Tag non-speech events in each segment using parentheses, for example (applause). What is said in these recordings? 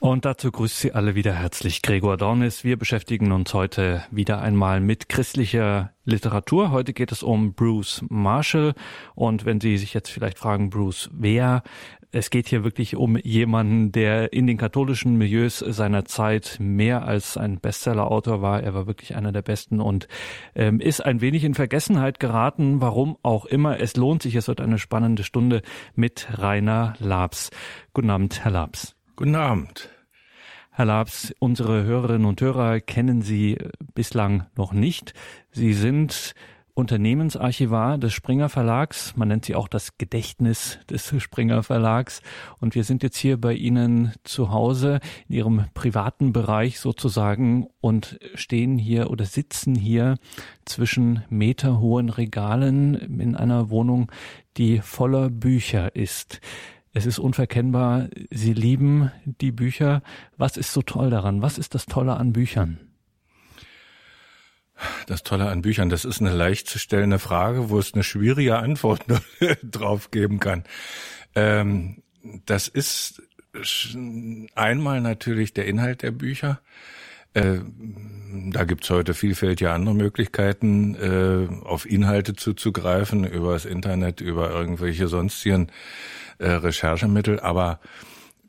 Und dazu grüßt Sie alle wieder herzlich Gregor Dornis. Wir beschäftigen uns heute wieder einmal mit christlicher Literatur. Heute geht es um Bruce Marshall. Und wenn Sie sich jetzt vielleicht fragen, Bruce, wer? Es geht hier wirklich um jemanden, der in den katholischen Milieus seiner Zeit mehr als ein Bestseller-Autor war. Er war wirklich einer der besten und ähm, ist ein wenig in Vergessenheit geraten. Warum auch immer. Es lohnt sich. Es wird eine spannende Stunde mit Rainer Labs. Guten Abend, Herr Labs. Guten Abend. Herr Labs, unsere Hörerinnen und Hörer kennen Sie bislang noch nicht. Sie sind Unternehmensarchivar des Springer Verlags. Man nennt sie auch das Gedächtnis des Springer Verlags. Und wir sind jetzt hier bei Ihnen zu Hause in Ihrem privaten Bereich sozusagen und stehen hier oder sitzen hier zwischen meterhohen Regalen in einer Wohnung, die voller Bücher ist. Es ist unverkennbar, Sie lieben die Bücher. Was ist so toll daran? Was ist das Tolle an Büchern? Das Tolle an Büchern, das ist eine leicht zu stellende Frage, wo es eine schwierige Antwort (laughs) drauf geben kann. Ähm, das ist einmal natürlich der Inhalt der Bücher. Äh, da gibt's heute vielfältige andere Möglichkeiten, äh, auf Inhalte zuzugreifen, über das Internet, über irgendwelche sonstigen äh, Recherchemittel, aber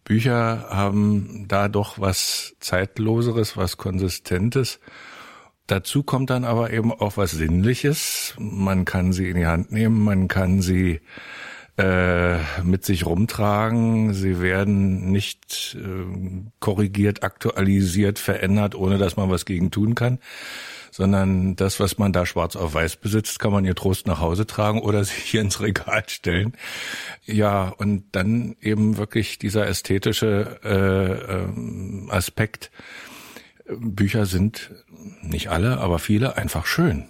Bücher haben da doch was Zeitloseres, was Konsistentes. Dazu kommt dann aber eben auch was Sinnliches. Man kann sie in die Hand nehmen, man kann sie äh, mit sich rumtragen. Sie werden nicht äh, korrigiert, aktualisiert, verändert, ohne dass man was gegen tun kann sondern das, was man da schwarz auf weiß besitzt, kann man ihr Trost nach Hause tragen oder (laughs) sich hier ins Regal stellen. Ja, und dann eben wirklich dieser ästhetische äh, ähm, Aspekt. Bücher sind nicht alle, aber viele einfach schön.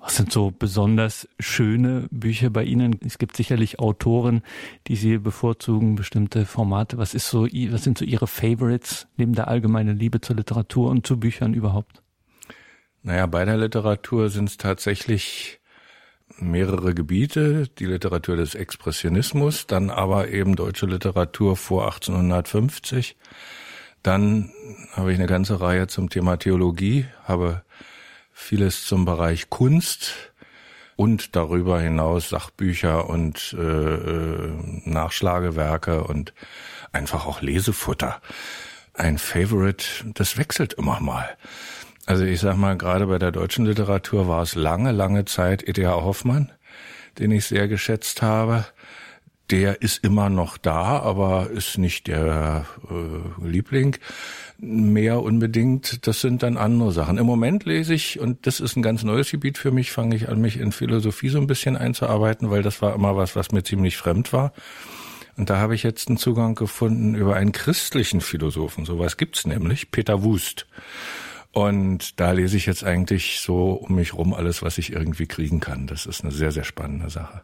Was sind so besonders schöne Bücher bei Ihnen? Es gibt sicherlich Autoren, die Sie bevorzugen, bestimmte Formate. Was ist so, was sind so Ihre Favorites neben der allgemeinen Liebe zur Literatur und zu Büchern überhaupt? Naja, bei der Literatur sind es tatsächlich mehrere Gebiete, die Literatur des Expressionismus, dann aber eben deutsche Literatur vor 1850. Dann habe ich eine ganze Reihe zum Thema Theologie, habe vieles zum Bereich Kunst und darüber hinaus Sachbücher und äh, äh Nachschlagewerke und einfach auch Lesefutter. Ein Favorite, das wechselt immer mal. Also ich sag mal, gerade bei der deutschen Literatur war es lange, lange Zeit E.T.H. Hoffmann, den ich sehr geschätzt habe. Der ist immer noch da, aber ist nicht der äh, Liebling mehr unbedingt. Das sind dann andere Sachen. Im Moment lese ich, und das ist ein ganz neues Gebiet für mich, fange ich an, mich in Philosophie so ein bisschen einzuarbeiten, weil das war immer was, was mir ziemlich fremd war. Und da habe ich jetzt einen Zugang gefunden über einen christlichen Philosophen. Sowas gibt's nämlich, Peter Wust. Und da lese ich jetzt eigentlich so um mich rum alles, was ich irgendwie kriegen kann. Das ist eine sehr, sehr spannende Sache.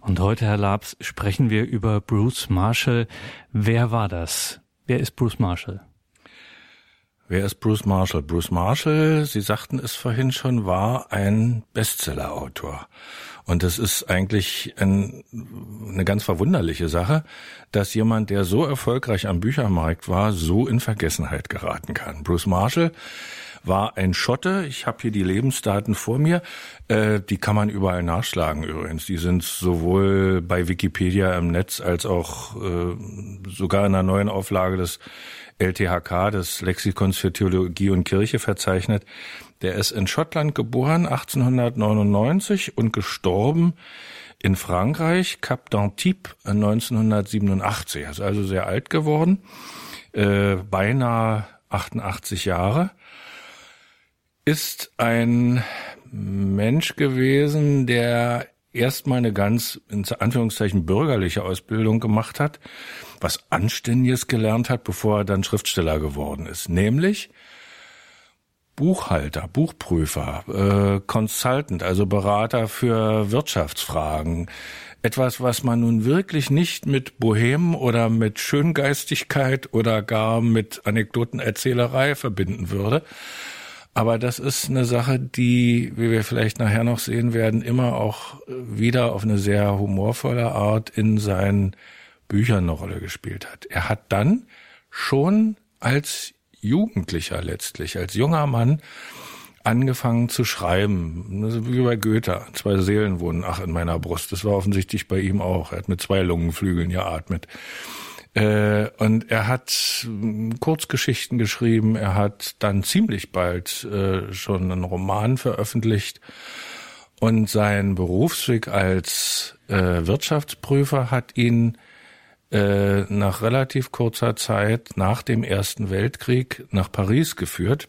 Und heute, Herr Labs, sprechen wir über Bruce Marshall. Wer war das? Wer ist Bruce Marshall? Wer ist Bruce Marshall? Bruce Marshall, Sie sagten es vorhin schon, war ein Bestsellerautor. Und das ist eigentlich ein, eine ganz verwunderliche Sache, dass jemand, der so erfolgreich am Büchermarkt war, so in Vergessenheit geraten kann. Bruce Marshall war ein Schotte. Ich habe hier die Lebensdaten vor mir. Äh, die kann man überall nachschlagen übrigens. Die sind sowohl bei Wikipedia im Netz als auch äh, sogar in der neuen Auflage des LTHK, des Lexikons für Theologie und Kirche, verzeichnet. Der ist in Schottland geboren, 1899 und gestorben in Frankreich, Cap d'Antibes 1987. Er ist also sehr alt geworden, äh, beinahe 88 Jahre. Ist ein Mensch gewesen, der erstmal eine ganz, in Anführungszeichen, bürgerliche Ausbildung gemacht hat, was Anständiges gelernt hat, bevor er dann Schriftsteller geworden ist. Nämlich Buchhalter, Buchprüfer, äh, Consultant, also Berater für Wirtschaftsfragen. Etwas, was man nun wirklich nicht mit Bohem oder mit Schöngeistigkeit oder gar mit Anekdotenerzählerei verbinden würde. Aber das ist eine Sache, die, wie wir vielleicht nachher noch sehen werden, immer auch wieder auf eine sehr humorvolle Art in seinen Büchern eine Rolle gespielt hat. Er hat dann schon als Jugendlicher letztlich, als junger Mann angefangen zu schreiben. Wie bei Goethe. Zwei Seelen wohnen ach in meiner Brust. Das war offensichtlich bei ihm auch. Er hat mit zwei Lungenflügeln geatmet. Äh, und er hat Kurzgeschichten geschrieben. Er hat dann ziemlich bald äh, schon einen Roman veröffentlicht. Und sein Berufsweg als äh, Wirtschaftsprüfer hat ihn äh, nach relativ kurzer Zeit nach dem Ersten Weltkrieg nach Paris geführt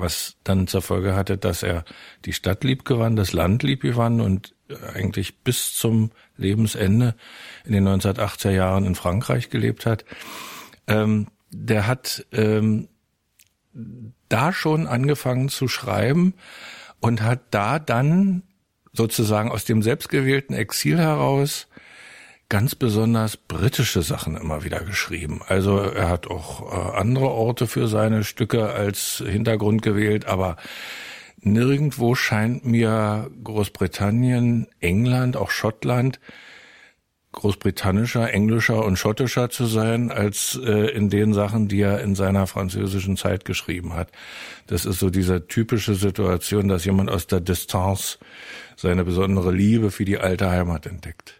was dann zur Folge hatte, dass er die Stadt lieb gewann, das Land lieb gewann und eigentlich bis zum Lebensende in den 1980er Jahren in Frankreich gelebt hat. Ähm, der hat ähm, da schon angefangen zu schreiben und hat da dann sozusagen aus dem selbstgewählten Exil heraus ganz besonders britische Sachen immer wieder geschrieben. Also er hat auch äh, andere Orte für seine Stücke als Hintergrund gewählt, aber nirgendwo scheint mir Großbritannien, England, auch Schottland großbritannischer, englischer und schottischer zu sein, als äh, in den Sachen, die er in seiner französischen Zeit geschrieben hat. Das ist so diese typische Situation, dass jemand aus der Distanz seine besondere Liebe für die alte Heimat entdeckt.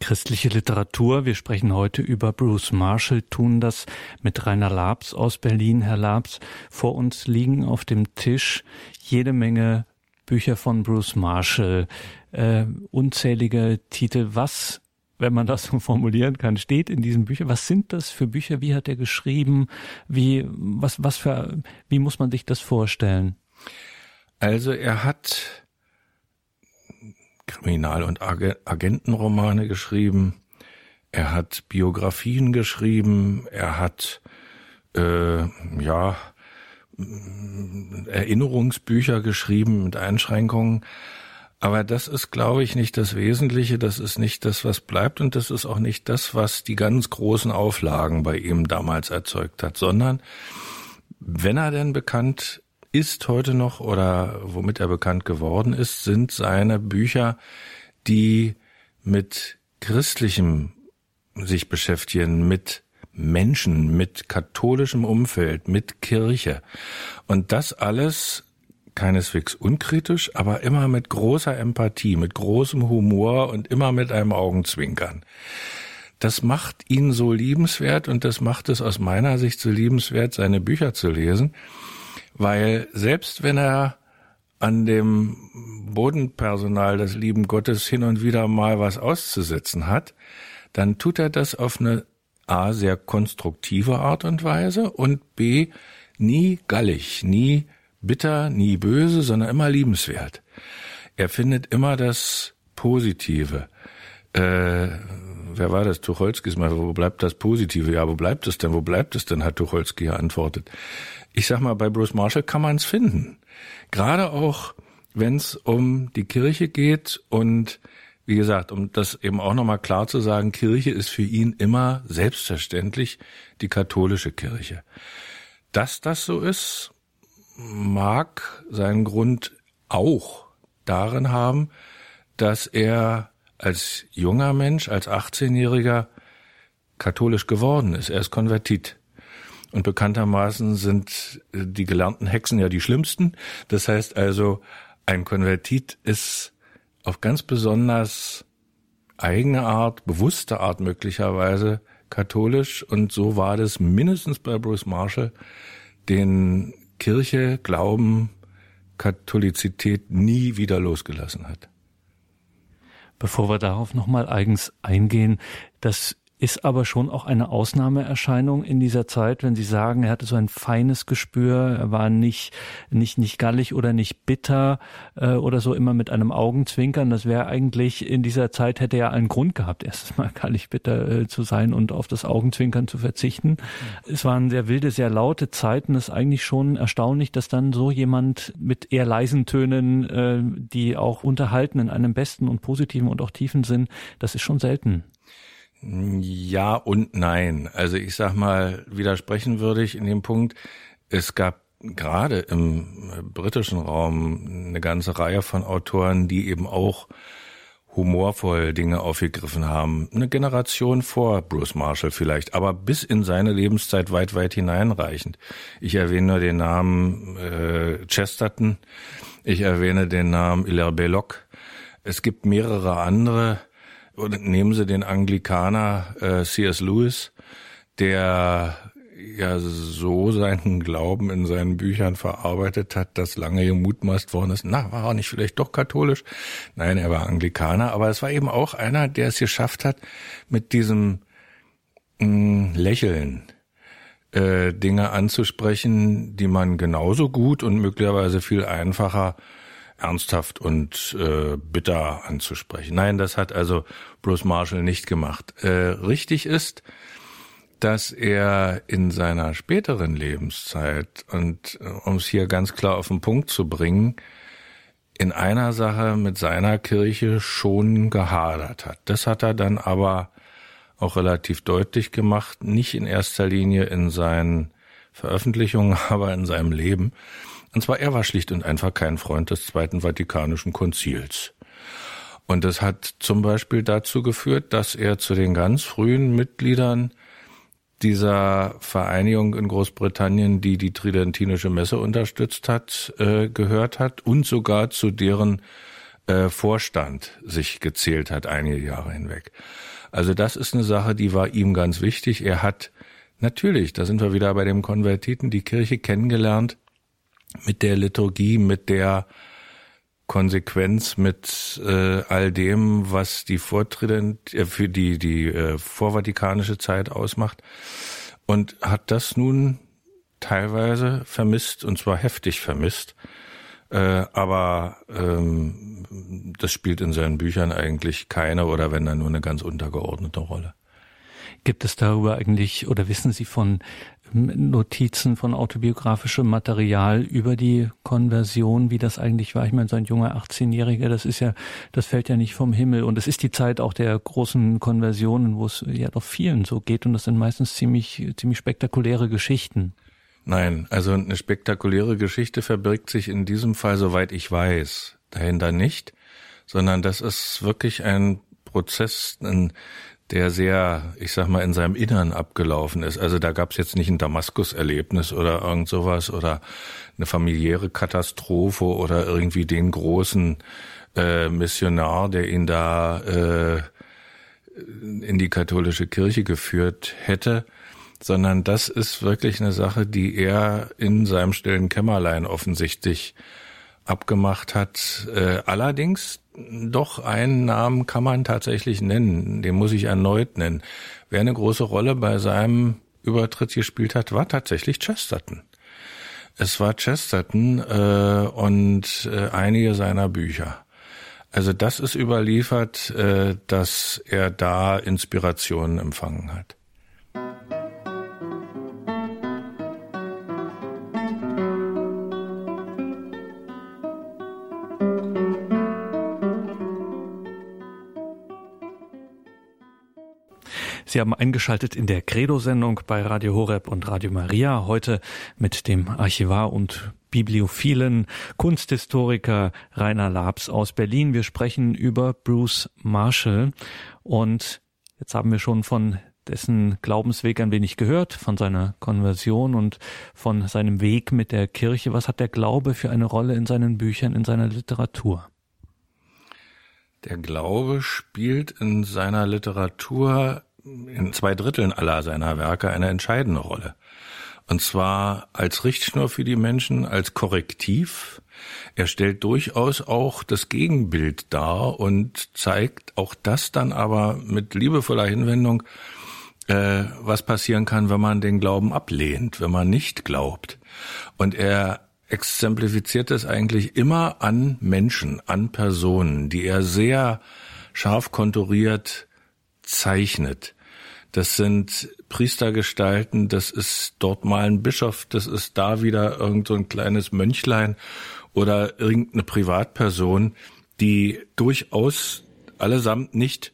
Christliche Literatur. Wir sprechen heute über Bruce Marshall, tun das mit Rainer Labs aus Berlin. Herr Labs, vor uns liegen auf dem Tisch jede Menge Bücher von Bruce Marshall, äh, unzählige Titel. Was, wenn man das so formulieren kann, steht in diesen Büchern? Was sind das für Bücher? Wie hat er geschrieben? Wie, was, was für, wie muss man sich das vorstellen? Also er hat Kriminal- und Agentenromane geschrieben. Er hat Biografien geschrieben. Er hat äh, ja Erinnerungsbücher geschrieben mit Einschränkungen. Aber das ist, glaube ich, nicht das Wesentliche. Das ist nicht das, was bleibt. Und das ist auch nicht das, was die ganz großen Auflagen bei ihm damals erzeugt hat, sondern wenn er denn bekannt ist heute noch oder womit er bekannt geworden ist, sind seine Bücher, die mit christlichem sich beschäftigen, mit Menschen, mit katholischem Umfeld, mit Kirche. Und das alles keineswegs unkritisch, aber immer mit großer Empathie, mit großem Humor und immer mit einem Augenzwinkern. Das macht ihn so liebenswert und das macht es aus meiner Sicht so liebenswert, seine Bücher zu lesen, weil selbst wenn er an dem Bodenpersonal des lieben Gottes hin und wieder mal was auszusetzen hat, dann tut er das auf eine A sehr konstruktive Art und Weise und B nie gallig, nie bitter, nie böse, sondern immer liebenswert. Er findet immer das Positive. Äh, wer war das? Tucholsky ist mal, wo bleibt das Positive? Ja, wo bleibt es denn? Wo bleibt es denn? hat Tucholsky geantwortet ich sag mal, bei Bruce Marshall kann man es finden. Gerade auch, wenn es um die Kirche geht und wie gesagt, um das eben auch nochmal klar zu sagen, Kirche ist für ihn immer selbstverständlich die katholische Kirche. Dass das so ist, mag seinen Grund auch darin haben, dass er als junger Mensch, als 18-Jähriger katholisch geworden ist. Er ist Konvertit. Und bekanntermaßen sind äh, die gelernten Hexen ja die schlimmsten. Das heißt also, ein Konvertit ist auf ganz besonders eigene Art, bewusste Art möglicherweise katholisch. Und so war das mindestens bei Bruce Marshall, den Kirche, Glauben, Katholizität nie wieder losgelassen hat. Bevor wir darauf nochmal eigens eingehen, das ist aber schon auch eine Ausnahmeerscheinung in dieser Zeit, wenn Sie sagen, er hatte so ein feines Gespür, er war nicht, nicht, nicht gallig oder nicht bitter äh, oder so immer mit einem Augenzwinkern. Das wäre eigentlich in dieser Zeit hätte er einen Grund gehabt, erstens mal gallig bitter äh, zu sein und auf das Augenzwinkern zu verzichten. Mhm. Es waren sehr wilde, sehr laute Zeiten. Es ist eigentlich schon erstaunlich, dass dann so jemand mit eher leisen Tönen, äh, die auch unterhalten in einem besten und positiven und auch tiefen Sinn, das ist schon selten. Ja und nein. Also ich sag mal, widersprechen würde ich in dem Punkt, es gab gerade im britischen Raum eine ganze Reihe von Autoren, die eben auch humorvoll Dinge aufgegriffen haben. Eine Generation vor Bruce Marshall vielleicht, aber bis in seine Lebenszeit weit, weit hineinreichend. Ich erwähne nur den Namen äh, Chesterton, ich erwähne den Namen Hilaire Belloc. Es gibt mehrere andere. Nehmen Sie den Anglikaner äh, C.S. Lewis, der ja so seinen Glauben in seinen Büchern verarbeitet hat, dass lange gemutmaßt worden ist, na, war er nicht vielleicht doch katholisch? Nein, er war Anglikaner, aber es war eben auch einer, der es geschafft hat, mit diesem mh, mm, Lächeln äh, Dinge anzusprechen, die man genauso gut und möglicherweise viel einfacher ernsthaft und äh, bitter anzusprechen. Nein, das hat also Bruce Marshall nicht gemacht. Äh, richtig ist, dass er in seiner späteren Lebenszeit, und äh, um es hier ganz klar auf den Punkt zu bringen, in einer Sache mit seiner Kirche schon gehadert hat. Das hat er dann aber auch relativ deutlich gemacht, nicht in erster Linie in seinen Veröffentlichungen, (laughs) aber in seinem Leben. Und zwar, er war schlicht und einfach kein Freund des Zweiten Vatikanischen Konzils. Und das hat zum Beispiel dazu geführt, dass er zu den ganz frühen Mitgliedern dieser Vereinigung in Großbritannien, die die Tridentinische Messe unterstützt hat, äh, gehört hat und sogar zu deren äh, Vorstand sich gezählt hat einige Jahre hinweg. Also das ist eine Sache, die war ihm ganz wichtig. Er hat natürlich, da sind wir wieder bei dem Konvertiten, die Kirche kennengelernt mit der Liturgie, mit der Konsequenz mit äh, all dem, was die Vortrident äh, für die die äh, vorvatikanische Zeit ausmacht und hat das nun teilweise vermisst und zwar heftig vermisst. Äh, aber ähm, das spielt in seinen Büchern eigentlich keine oder wenn dann nur eine ganz untergeordnete Rolle. Gibt es darüber eigentlich oder wissen Sie von Notizen von autobiografischem Material über die Konversion, wie das eigentlich war. Ich meine, so ein junger 18-Jähriger, das ist ja, das fällt ja nicht vom Himmel. Und es ist die Zeit auch der großen Konversionen, wo es ja doch vielen so geht. Und das sind meistens ziemlich, ziemlich spektakuläre Geschichten. Nein, also eine spektakuläre Geschichte verbirgt sich in diesem Fall, soweit ich weiß, dahinter nicht, sondern das ist wirklich ein Prozess, ein der sehr, ich sag mal, in seinem Innern abgelaufen ist. Also da gab es jetzt nicht ein Damaskus-Erlebnis oder irgend sowas oder eine familiäre Katastrophe oder irgendwie den großen äh, Missionar, der ihn da äh, in die katholische Kirche geführt hätte, sondern das ist wirklich eine Sache, die er in seinem stillen Kämmerlein offensichtlich abgemacht hat. Äh, allerdings doch einen Namen kann man tatsächlich nennen, den muss ich erneut nennen. Wer eine große Rolle bei seinem Übertritt gespielt hat, war tatsächlich Chesterton. Es war Chesterton äh, und äh, einige seiner Bücher. Also das ist überliefert, äh, dass er da Inspirationen empfangen hat. Sie haben eingeschaltet in der Credo-Sendung bei Radio Horeb und Radio Maria. Heute mit dem Archivar und Bibliophilen, Kunsthistoriker Rainer Labs aus Berlin. Wir sprechen über Bruce Marshall und jetzt haben wir schon von dessen Glaubensweg ein wenig gehört, von seiner Konversion und von seinem Weg mit der Kirche. Was hat der Glaube für eine Rolle in seinen Büchern, in seiner Literatur? Der Glaube spielt in seiner Literatur in zwei Dritteln aller seiner Werke eine entscheidende Rolle. Und zwar als Richtschnur für die Menschen, als Korrektiv. Er stellt durchaus auch das Gegenbild dar und zeigt auch das dann aber mit liebevoller Hinwendung, äh, was passieren kann, wenn man den Glauben ablehnt, wenn man nicht glaubt. Und er exemplifiziert es eigentlich immer an Menschen, an Personen, die er sehr scharf konturiert zeichnet. Das sind Priestergestalten, das ist dort mal ein Bischof, das ist da wieder irgend so ein kleines Mönchlein oder irgendeine Privatperson, die durchaus allesamt nicht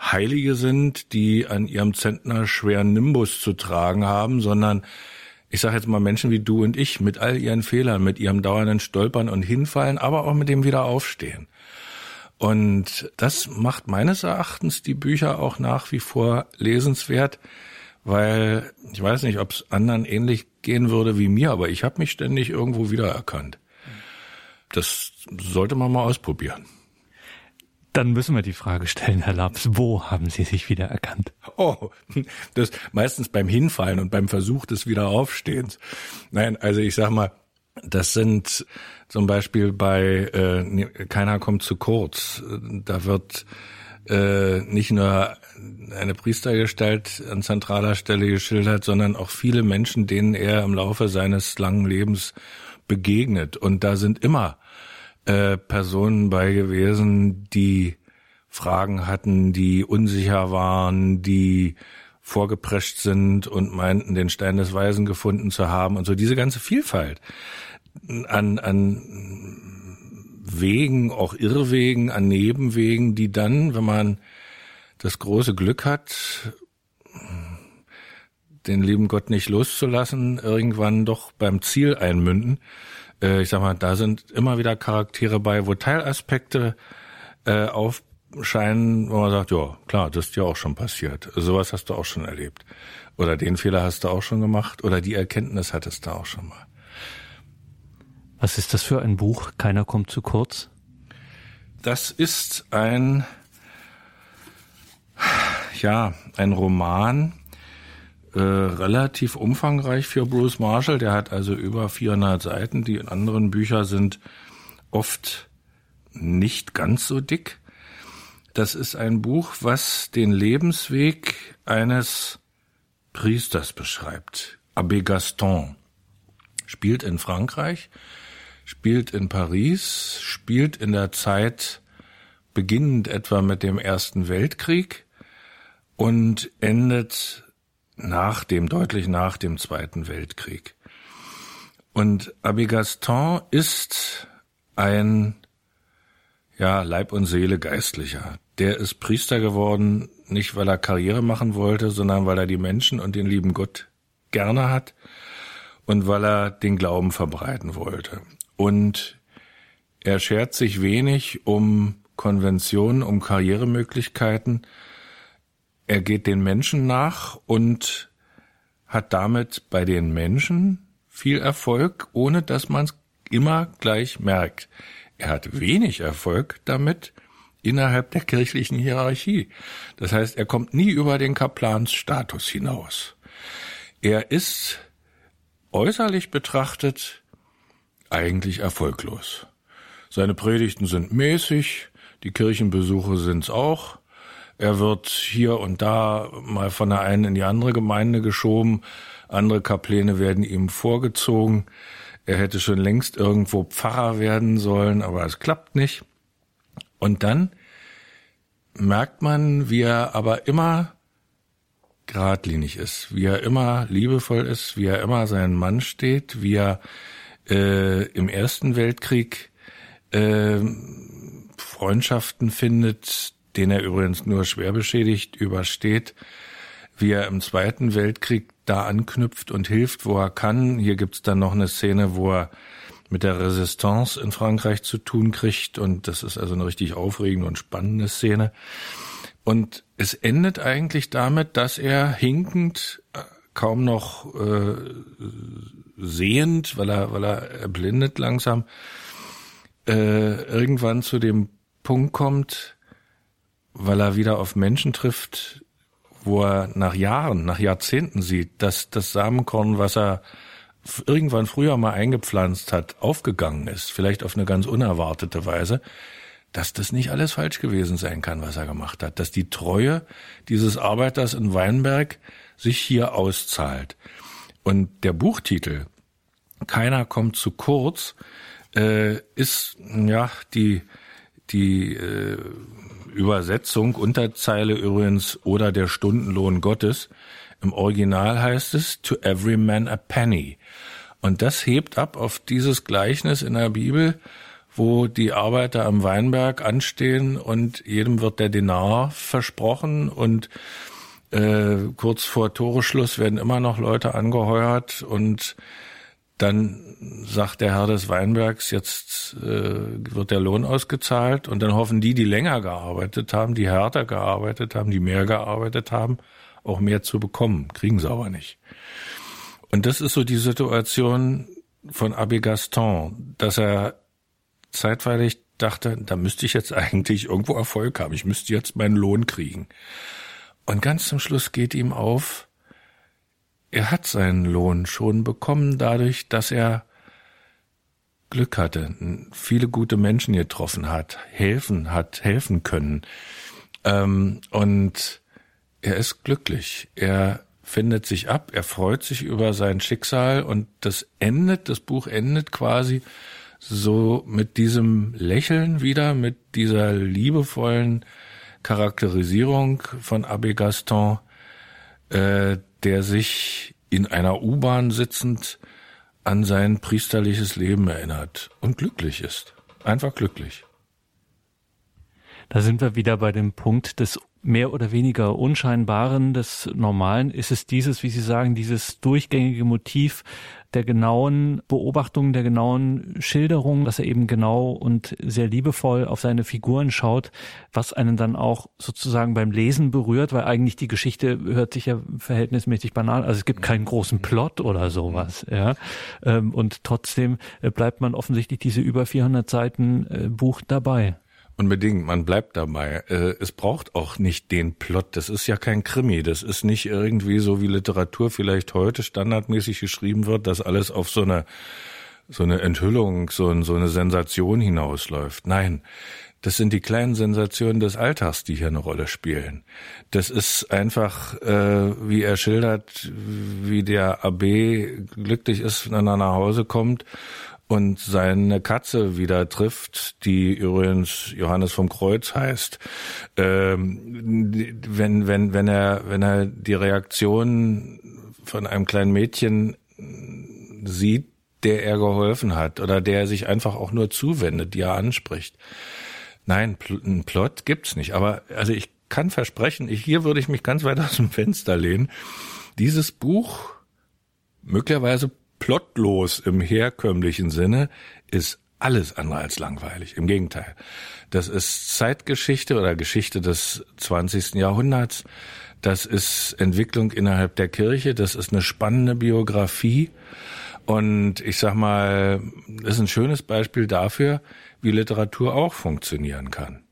Heilige sind, die an ihrem Zentner schweren Nimbus zu tragen haben, sondern ich sage jetzt mal Menschen wie du und ich mit all ihren Fehlern, mit ihrem dauernden Stolpern und Hinfallen, aber auch mit dem Wiederaufstehen. Und das macht meines Erachtens die Bücher auch nach wie vor lesenswert, weil ich weiß nicht, ob es anderen ähnlich gehen würde wie mir, aber ich habe mich ständig irgendwo wiedererkannt. Das sollte man mal ausprobieren. Dann müssen wir die Frage stellen, Herr Laps, wo haben Sie sich wiedererkannt? Oh, das meistens beim Hinfallen und beim Versuch des Wiederaufstehens. Nein, also ich sag mal, das sind zum Beispiel bei äh, Keiner kommt zu kurz. Da wird äh, nicht nur eine Priestergestalt an zentraler Stelle geschildert, sondern auch viele Menschen, denen er im Laufe seines langen Lebens begegnet. Und da sind immer äh, Personen bei gewesen, die Fragen hatten, die unsicher waren, die vorgeprescht sind und meinten, den Stein des Weisen gefunden zu haben und so diese ganze Vielfalt an, an Wegen, auch Irrwegen, an Nebenwegen, die dann, wenn man das große Glück hat, den lieben Gott nicht loszulassen, irgendwann doch beim Ziel einmünden. Äh, ich sag mal, da sind immer wieder Charaktere bei, wo Teilaspekte äh, aufscheinen, wo man sagt, ja, klar, das ist ja auch schon passiert. Sowas hast du auch schon erlebt. Oder den Fehler hast du auch schon gemacht. Oder die Erkenntnis hattest du auch schon mal. Was ist das für ein Buch? Keiner kommt zu kurz. Das ist ein, ja, ein Roman, äh, relativ umfangreich für Bruce Marshall. Der hat also über 400 Seiten. Die anderen Bücher sind oft nicht ganz so dick. Das ist ein Buch, was den Lebensweg eines Priesters beschreibt. Abbé Gaston spielt in Frankreich spielt in Paris, spielt in der Zeit beginnend etwa mit dem Ersten Weltkrieg und endet nach dem, deutlich nach dem Zweiten Weltkrieg. Und Abbé Gaston ist ein, ja, Leib und Seele Geistlicher. Der ist Priester geworden, nicht weil er Karriere machen wollte, sondern weil er die Menschen und den lieben Gott gerne hat und weil er den Glauben verbreiten wollte und er schert sich wenig um Konventionen, um Karrieremöglichkeiten. Er geht den Menschen nach und hat damit bei den Menschen viel Erfolg, ohne dass man es immer gleich merkt. Er hat wenig Erfolg damit innerhalb der kirchlichen Hierarchie. Das heißt, er kommt nie über den Kaplansstatus hinaus. Er ist äußerlich betrachtet eigentlich erfolglos. Seine Predigten sind mäßig, die Kirchenbesuche sind's auch. Er wird hier und da mal von der einen in die andere Gemeinde geschoben, andere Kapläne werden ihm vorgezogen. Er hätte schon längst irgendwo Pfarrer werden sollen, aber es klappt nicht. Und dann merkt man, wie er aber immer geradlinig ist, wie er immer liebevoll ist, wie er immer seinen Mann steht, wie er äh, im Ersten Weltkrieg äh, Freundschaften findet, den er übrigens nur schwer beschädigt übersteht, wie er im Zweiten Weltkrieg da anknüpft und hilft, wo er kann. Hier gibt's dann noch eine Szene, wo er mit der Resistance in Frankreich zu tun kriegt und das ist also eine richtig aufregende und spannende Szene. Und es endet eigentlich damit, dass er hinkend äh, kaum noch äh, sehend, weil er, weil er erblindet langsam, äh, irgendwann zu dem Punkt kommt, weil er wieder auf Menschen trifft, wo er nach Jahren, nach Jahrzehnten sieht, dass das Samenkorn, was er irgendwann früher mal eingepflanzt hat, aufgegangen ist, vielleicht auf eine ganz unerwartete Weise, dass das nicht alles falsch gewesen sein kann, was er gemacht hat, dass die Treue dieses Arbeiters in Weinberg sich hier auszahlt. Und der Buchtitel Keiner kommt zu kurz äh, ist ja die die äh, Übersetzung Unterzeile übrigens oder der Stundenlohn Gottes. Im Original heißt es to every man a penny. Und das hebt ab auf dieses Gleichnis in der Bibel, wo die Arbeiter am Weinberg anstehen und jedem wird der Denar versprochen und Äh, kurz vor Toreschluss werden immer noch Leute angeheuert und dann sagt der Herr des Weinbergs, jetzt äh, wird der Lohn ausgezahlt und dann hoffen die, die länger gearbeitet haben, die härter gearbeitet haben, die mehr gearbeitet haben, auch mehr zu bekommen. Kriegen sie aber nicht. Und das ist so die Situation von Abbé Gaston, dass er zeitweilig dachte, da müsste ich jetzt (laughs) eigentlich irgendwo Erfolg haben. Ich müsste jetzt meinen Lohn kriegen. Und ganz zum Schluss geht ihm auf, er hat seinen Lohn schon bekommen dadurch, dass er Glück hatte, viele gute Menschen getroffen hat, helfen hat, helfen können. Ähm, und er ist glücklich. Er findet sich ab, er freut sich über sein Schicksal und das endet, das Buch endet quasi so mit diesem Lächeln wieder, mit dieser liebevollen Charakterisierung von Abbé Gaston, äh, der sich in einer U-Bahn sitzend an sein priesterliches Leben erinnert und glücklich ist. Einfach glücklich. Da sind wir wieder bei dem Punkt des mehr oder weniger Unscheinbaren des Normalen. Ist es dieses, wie Sie sagen, dieses durchgängige Motiv der genauen Beobachtung, der genauen Schilderung, dass er eben genau und sehr liebevoll auf seine Figuren schaut, was einen dann auch sozusagen beim Lesen berührt, weil eigentlich die Geschichte hört sich ja verhältnismäßig banal, also es gibt keinen großen Plot oder sowas, ja. Ähm, und trotzdem äh, bleibt man offensichtlich diese über 400 Seiten äh, Buch dabei. Unbedingt, man bleibt dabei. Äh, es braucht auch nicht den Plot. Das ist ja kein Krimi. Das ist nicht irgendwie so wie Literatur vielleicht heute standardmäßig geschrieben wird, dass alles auf so eine so eine Enthüllung, so, eine Sensation hinausläuft. Nein, das sind die kleinen Sensationen des Alltags, die hier eine Rolle spielen. Das ist einfach, äh, wie er schildert, wie der AB glücklich ist, wenn er nach Hause kommt und seine Katze wieder trifft, die übrigens Johannes vom Kreuz heißt, ähm, wenn, wenn, wenn er, wenn er die Reaktion von einem kleinen Mädchen sieht, der er geholfen hat oder der er sich einfach auch nur zuwendet, die er anspricht. Nein, einen Plot gibt's nicht. Aber also ich kann versprechen, ich, hier würde ich mich ganz weit aus dem Fenster lehnen. Dieses Buch möglicherweise plotlos im herkömmlichen Sinne ist alles andere als langweilig. Im Gegenteil. Das ist Zeitgeschichte oder Geschichte des 20. Jahrhunderts. Das ist Entwicklung innerhalb der Kirche. Das ist eine spannende Biografie. Und ich sag mal, ist ein schönes Beispiel dafür, wie Literatur auch funktionieren kann.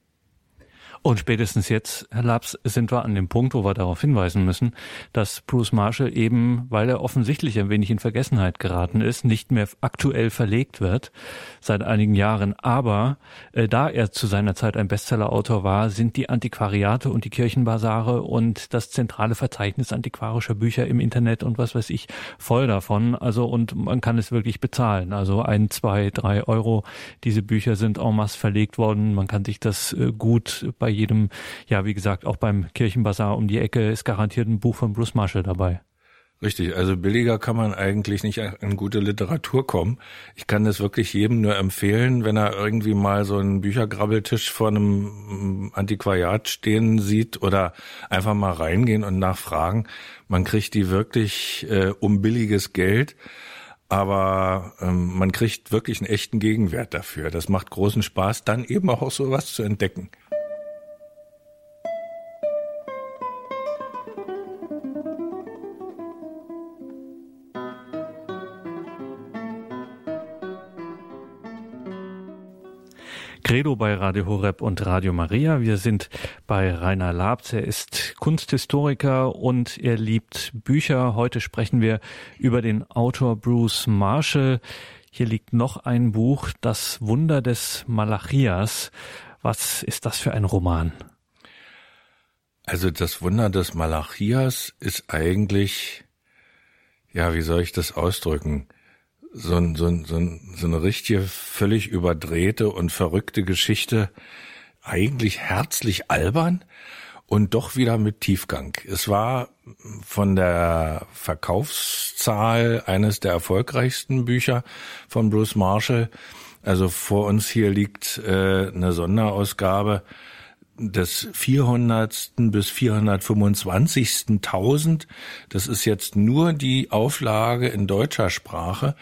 Und spätestens jetzt, Herr Laps, sind wir an dem Punkt, wo wir darauf hinweisen müssen, dass Bruce Marshall eben, weil er offensichtlich ein wenig in Vergessenheit geraten ist, nicht mehr aktuell verlegt wird seit einigen Jahren. Aber äh, da er zu seiner Zeit ein Bestsellerautor war, sind die Antiquariate und die Kirchenbasare und das zentrale Verzeichnis antiquarischer Bücher im Internet und was weiß ich voll davon. Also und man kann es wirklich bezahlen. Also ein, zwei, drei Euro. Diese Bücher sind en masse verlegt worden. Man kann sich das äh, gut bei jedem, ja, wie gesagt, auch beim Kirchenbazar um die Ecke ist garantiert ein Buch von Bruce Marshall dabei. Richtig, also billiger kann man eigentlich nicht an gute Literatur kommen. Ich kann das wirklich jedem nur empfehlen, wenn er irgendwie mal so einen Büchergrabbeltisch vor einem Antiquariat stehen sieht oder einfach mal reingehen und nachfragen. Man kriegt die wirklich äh, um billiges Geld, aber ähm, man kriegt wirklich einen echten Gegenwert dafür. Das macht großen Spaß, dann eben auch sowas zu entdecken. Credo bei Radio Horeb und Radio Maria. Wir sind bei Rainer Labs. Er ist Kunsthistoriker und er liebt Bücher. Heute sprechen wir über den Autor Bruce Marshall. Hier liegt noch ein Buch, Das Wunder des Malachias. Was ist das für ein Roman? Also das Wunder des Malachias ist eigentlich, ja, wie soll ich das ausdrücken? So, ein, so, ein, so, ein, so eine richtige, völlig überdrehte und verrückte Geschichte, eigentlich herzlich albern und doch wieder mit Tiefgang. Es war von der Verkaufszahl eines der erfolgreichsten Bücher von Bruce Marshall. Also vor uns hier liegt äh, eine Sonderausgabe, des 400. bis 425.000. Das ist jetzt nur die Auflage in deutscher Sprache.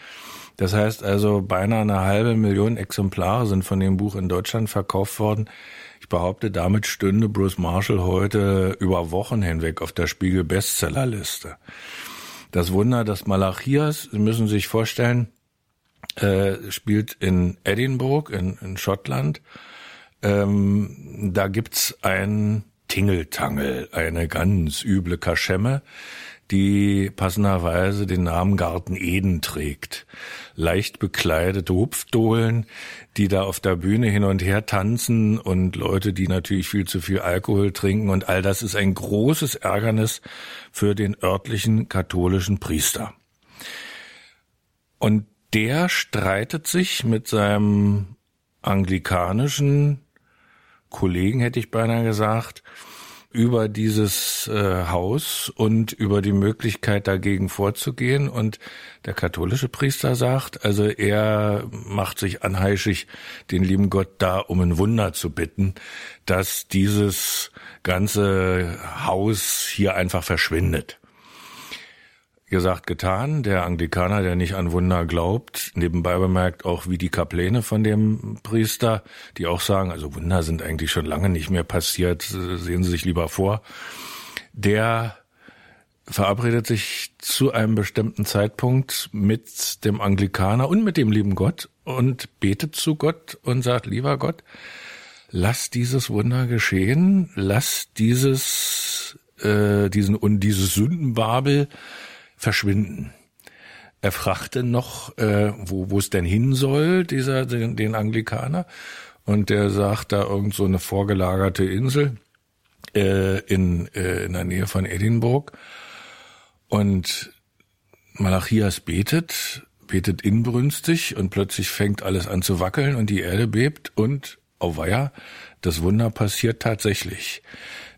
Das heißt also, beinahe eine halbe Million Exemplare sind von dem Buch in Deutschland verkauft worden. Ich behaupte, damit stünde Bruce Marshall heute über Wochen hinweg auf der Spiegel Bestsellerliste. Das Wunder des Malachias, Sie müssen sich vorstellen, äh, spielt in Edinburgh in, in Schottland. Ähm, da gibt's ein Tingeltangel, eine ganz üble Kaschemme, die passenderweise den Namen Garten Eden trägt. Leicht bekleidete Hupfdohlen, die da auf der Bühne hin und her tanzen und Leute, die natürlich viel zu viel Alkohol trinken und all das ist ein großes Ärgernis für den örtlichen katholischen Priester. Und der streitet sich mit seinem anglikanischen Kollegen, hätte ich beinahe gesagt, über dieses äh, Haus und über die Möglichkeit dagegen vorzugehen. Und der katholische Priester sagt, also er macht sich anheischig, den lieben Gott da um ein Wunder zu bitten, dass dieses ganze Haus hier einfach verschwindet. Gesagt, getan. Der Anglikaner, der nicht an Wunder glaubt, nebenbei bemerkt auch wie die Kapläne von dem Priester, die auch sagen, also Wunder sind eigentlich schon lange nicht mehr passiert, sehen Sie sich lieber vor. Der verabredet sich zu einem bestimmten Zeitpunkt mit dem Anglikaner und mit dem lieben Gott und betet zu Gott und sagt, lieber Gott, lass dieses Wunder geschehen, lass dieses, äh, diesen und dieses Sündenbabel verschwinden. Er fragte noch, äh, wo, wo es denn hin soll, dieser, den, den Anglikaner. Und der sagt da irgend so eine vorgelagerte Insel äh, in, äh, in der Nähe von Edinburgh. Und Malachias betet, betet inbrünstig und plötzlich fängt alles an zu wackeln und die Erde bebt und, auweia, das Wunder passiert tatsächlich.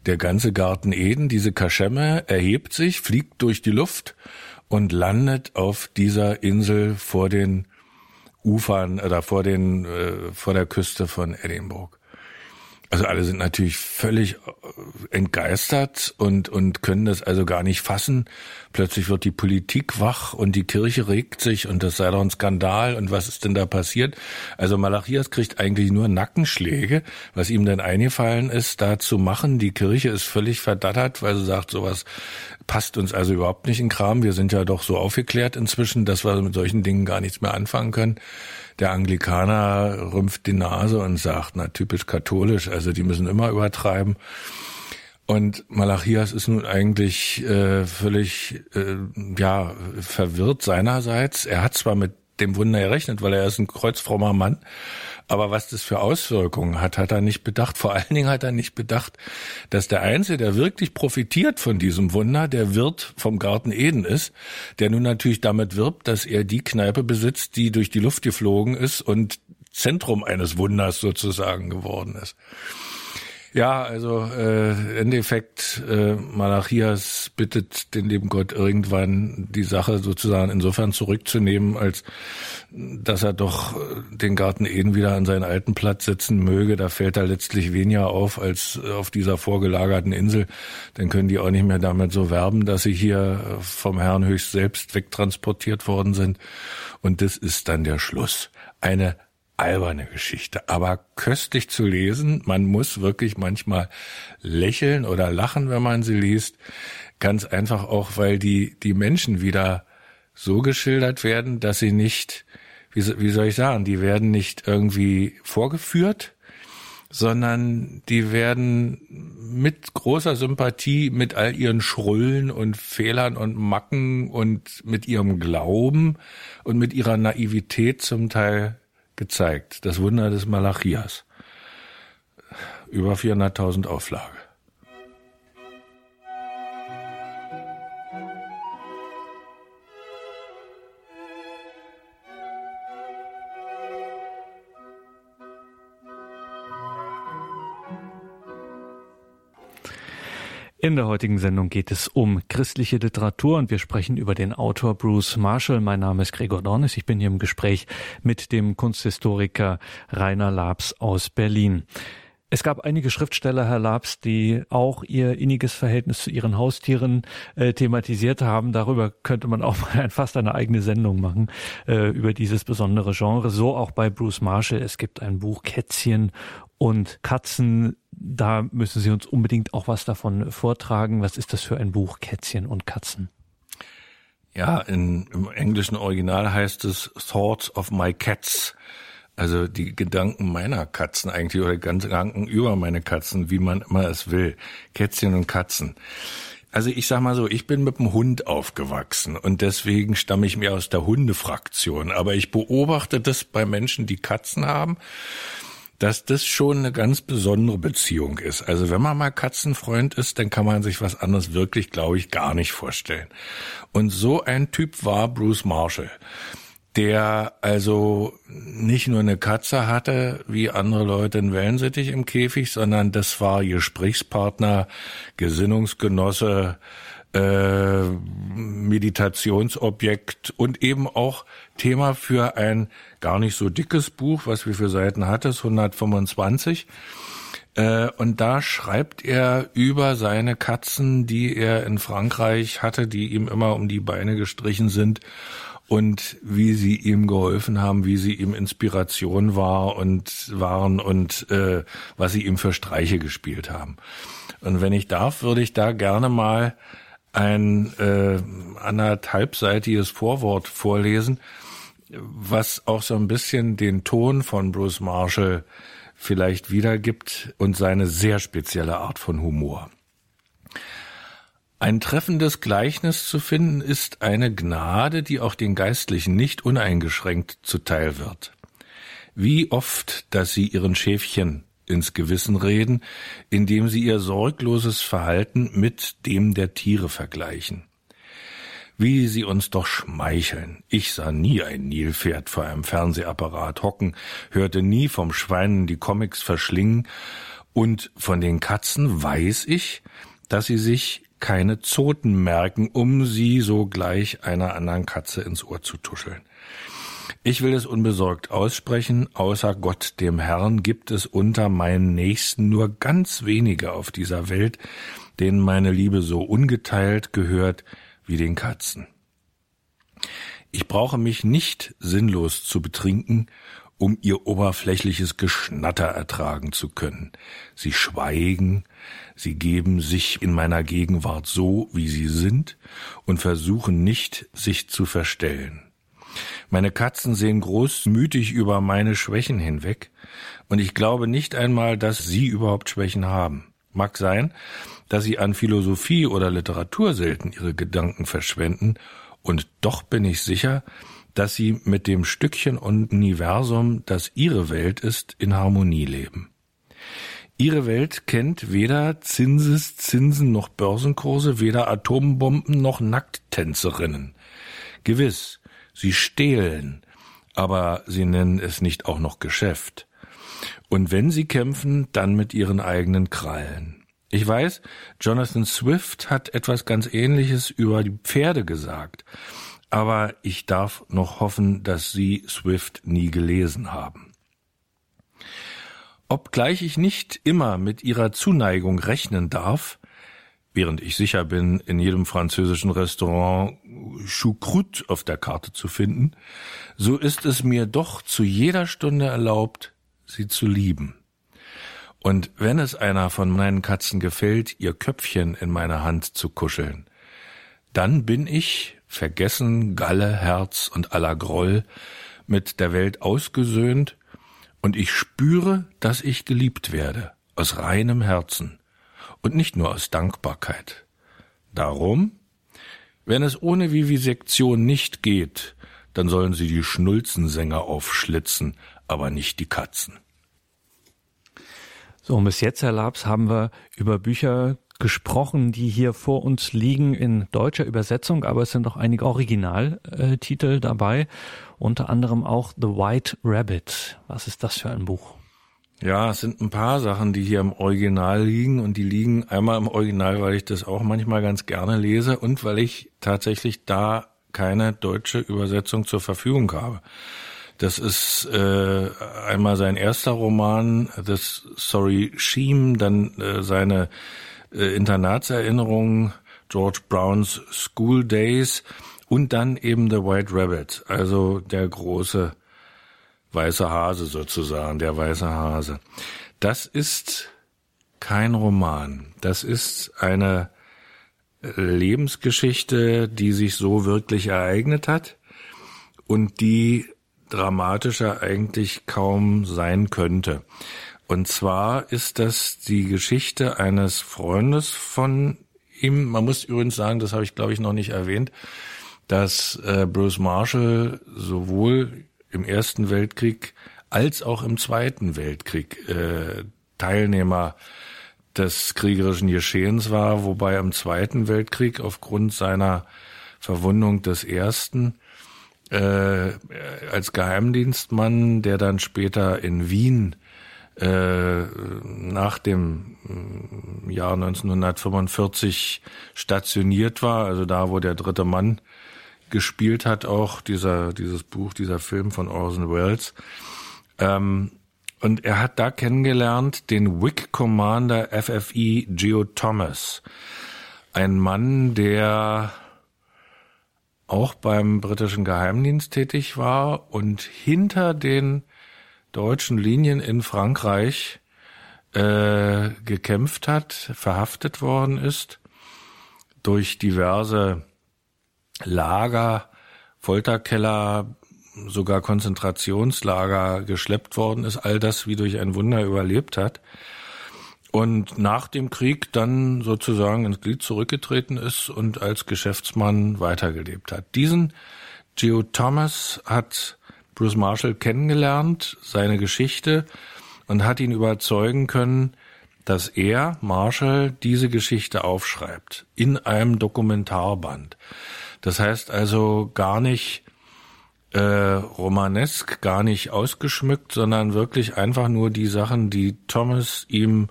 Der ganze Garten Eden, diese Kaschemme, erhebt sich, fliegt durch die Luft und landet auf dieser Insel vor den Ufern oder vor den äh, vor der Küste von Edinburgh. Also alle sind natürlich völlig äh, entgeistert und, und können das also gar nicht fassen. Plötzlich wird die Politik wach und die Kirche regt sich und das sei doch ein Skandal und was ist denn da passiert? Also Malachias kriegt eigentlich nur Nackenschläge, was ihm denn eingefallen ist, da zu machen. Die Kirche ist völlig verdattert, weil sie sagt, sowas passt uns also überhaupt nicht in Kram. Wir sind ja doch so aufgeklärt inzwischen, dass wir mit solchen Dingen gar nichts mehr anfangen können. Der Anglikaner rümpft die Nase und sagt, na typisch katholisch, also die müssen immer übertreiben. Und Malachias ist nun eigentlich äh, völlig äh, ja verwirrt seinerseits. Er hat zwar mit dem Wunder gerechnet, weil er ist ein kreuzfrommer Mann, aber was das für Auswirkungen hat, hat er nicht bedacht. Vor allen Dingen hat er nicht bedacht, dass der Einzige, der wirklich profitiert von diesem Wunder, der Wirt vom Garten Eden ist, der nun natürlich damit wirbt, dass er die Kneipe besitzt, die durch die Luft geflogen ist und Zentrum eines Wunders sozusagen geworden ist. Ja, also äh, Endeffekt, äh, Malachias bittet den lieben Gott irgendwann die Sache sozusagen insofern zurückzunehmen, als dass er doch äh, den Garten Eden wieder an seinen alten Platz setzen möge. Da fällt er letztlich weniger auf als auf dieser vorgelagerten Insel. Dann können die auch nicht mehr damit so werben, dass sie hier vom Herrn höchst selbst wegtransportiert worden sind. Und das ist dann der Schluss. Eine alberne Geschichte, aber köstlich zu lesen. Man muss wirklich manchmal lächeln oder lachen, wenn man sie liest. Ganz einfach auch, weil die, die Menschen wieder so geschildert werden, dass sie nicht, wie, wie soll ich sagen, die werden nicht irgendwie vorgeführt, sondern die werden mit großer Sympathie, mit all ihren Schrullen und Fehlern und Macken und mit ihrem Glauben und mit ihrer Naivität zum Teil gezeigt. Das Wunder des Malachias. Über 400.000 Auflage. In der heutigen Sendung geht es um christliche Literatur und wir sprechen über den Autor Bruce Marshall. Mein Name ist Gregor Dornis. Ich bin hier im Gespräch mit dem Kunsthistoriker Rainer Labs aus Berlin. Es gab einige Schriftsteller, Herr Labs, die auch ihr inniges Verhältnis zu ihren Haustieren äh, thematisiert haben. Darüber könnte man auch (laughs) mal fast eine eigene Sendung machen, äh, über dieses besondere Genre. So auch bei Bruce Marshall. Es gibt ein Buch Kätzchen und Katzen. Da müssen Sie uns unbedingt auch was davon vortragen. Was ist das für ein Buch Kätzchen und Katzen? Ja, in, im englischen Original heißt es Thoughts of My Cats. Also die Gedanken meiner Katzen eigentlich oder Gedanken über meine Katzen, wie man immer es will. Kätzchen und Katzen. Also ich sag mal so, ich bin mit dem Hund aufgewachsen und deswegen stamme ich mir aus der Hundefraktion. Aber ich beobachte das bei Menschen, die Katzen haben, dass das schon eine ganz besondere Beziehung ist. Also wenn man mal Katzenfreund ist, dann kann man sich was anderes wirklich, glaube ich, gar nicht vorstellen. Und so ein Typ war Bruce Marshall der also nicht nur eine Katze hatte, wie andere Leute in Wellensittich im Käfig, sondern das war Gesprächspartner, Gesinnungsgenosse, äh, Meditationsobjekt und eben auch Thema für ein gar nicht so dickes Buch, was wie viele Seiten hat es, 125. Äh, und da schreibt er über seine Katzen, die er in Frankreich hatte, die ihm immer um die Beine gestrichen sind und wie sie ihm geholfen haben, wie sie ihm Inspiration war und waren und äh, was sie ihm für Streiche gespielt haben. Und wenn ich darf, würde ich da gerne mal ein äh, anderthalbseitiges Vorwort vorlesen, was auch so ein bisschen den Ton von Bruce Marshall vielleicht wiedergibt und seine sehr spezielle Art von Humor. Ein treffendes Gleichnis zu finden ist eine Gnade, die auch den Geistlichen nicht uneingeschränkt zuteil wird. Wie oft, dass sie ihren Schäfchen ins Gewissen reden, indem sie ihr sorgloses Verhalten mit dem der Tiere vergleichen. Wie sie uns doch schmeicheln. Ich sah nie ein Nilpferd vor einem Fernsehapparat hocken, hörte nie vom Schweinen die Comics verschlingen, und von den Katzen weiß ich, dass sie sich keine Zoten merken, um sie sogleich einer anderen Katze ins Ohr zu tuscheln. Ich will es unbesorgt aussprechen, außer Gott dem Herrn gibt es unter meinen Nächsten nur ganz wenige auf dieser Welt, denen meine Liebe so ungeteilt gehört wie den Katzen. Ich brauche mich nicht sinnlos zu betrinken, um ihr oberflächliches Geschnatter ertragen zu können. Sie schweigen, sie geben sich in meiner Gegenwart so, wie sie sind, und versuchen nicht, sich zu verstellen. Meine Katzen sehen großmütig über meine Schwächen hinweg, und ich glaube nicht einmal, dass sie überhaupt Schwächen haben. Mag sein, dass sie an Philosophie oder Literatur selten ihre Gedanken verschwenden, und doch bin ich sicher, dass sie mit dem Stückchen Universum, das ihre Welt ist, in Harmonie leben. Ihre Welt kennt weder Zinseszinsen noch Börsenkurse, weder Atombomben noch Nackttänzerinnen. Gewiss, sie stehlen, aber sie nennen es nicht auch noch Geschäft. Und wenn sie kämpfen, dann mit ihren eigenen Krallen. Ich weiß, Jonathan Swift hat etwas ganz Ähnliches über die Pferde gesagt aber ich darf noch hoffen, dass Sie Swift nie gelesen haben. Obgleich ich nicht immer mit Ihrer Zuneigung rechnen darf, während ich sicher bin, in jedem französischen Restaurant Choucroute auf der Karte zu finden, so ist es mir doch zu jeder Stunde erlaubt, sie zu lieben. Und wenn es einer von meinen Katzen gefällt, ihr Köpfchen in meine Hand zu kuscheln, dann bin ich, vergessen, Galle, Herz und aller Groll, mit der Welt ausgesöhnt, und ich spüre, dass ich geliebt werde, aus reinem Herzen und nicht nur aus Dankbarkeit. Darum, wenn es ohne Vivisektion nicht geht, dann sollen sie die Schnulzensänger aufschlitzen, aber nicht die Katzen. So, und bis jetzt, Herr Labs, haben wir über Bücher gesprochen, die hier vor uns liegen in deutscher Übersetzung, aber es sind auch einige Originaltitel dabei, unter anderem auch The White Rabbit. Was ist das für ein Buch? Ja, es sind ein paar Sachen, die hier im Original liegen und die liegen einmal im Original, weil ich das auch manchmal ganz gerne lese und weil ich tatsächlich da keine deutsche Übersetzung zur Verfügung habe. Das ist äh, einmal sein erster Roman, das Sorry Sheem, dann äh, seine äh, Internatserinnerungen, George Browns School Days und dann eben The White Rabbit, also der große weiße Hase sozusagen, der weiße Hase. Das ist kein Roman. Das ist eine Lebensgeschichte, die sich so wirklich ereignet hat und die dramatischer eigentlich kaum sein könnte. Und zwar ist das die Geschichte eines Freundes von ihm. Man muss übrigens sagen, das habe ich glaube ich noch nicht erwähnt, dass äh, Bruce Marshall sowohl im Ersten Weltkrieg als auch im Zweiten Weltkrieg äh, Teilnehmer des kriegerischen Geschehens war, wobei im Zweiten Weltkrieg aufgrund seiner Verwundung des Ersten äh, als Geheimdienstmann, der dann später in Wien äh, nach dem mm, Jahr 1945 stationiert war, also da, wo der dritte Mann gespielt hat, auch dieser dieses Buch, dieser Film von Orson Welles. Ähm, und er hat da kennengelernt den WIC Commander FFE Geo Thomas, ein Mann, der auch beim britischen Geheimdienst tätig war und hinter den deutschen Linien in Frankreich äh, gekämpft hat, verhaftet worden ist, durch diverse Lager, Folterkeller, sogar Konzentrationslager geschleppt worden ist, all das wie durch ein Wunder überlebt hat und nach dem Krieg dann sozusagen ins Glied zurückgetreten ist und als Geschäftsmann weitergelebt hat. Diesen Geo Thomas hat Bruce Marshall kennengelernt, seine Geschichte und hat ihn überzeugen können, dass er, Marshall, diese Geschichte aufschreibt in einem Dokumentarband. Das heißt also gar nicht äh, romanesk, gar nicht ausgeschmückt, sondern wirklich einfach nur die Sachen, die Thomas ihm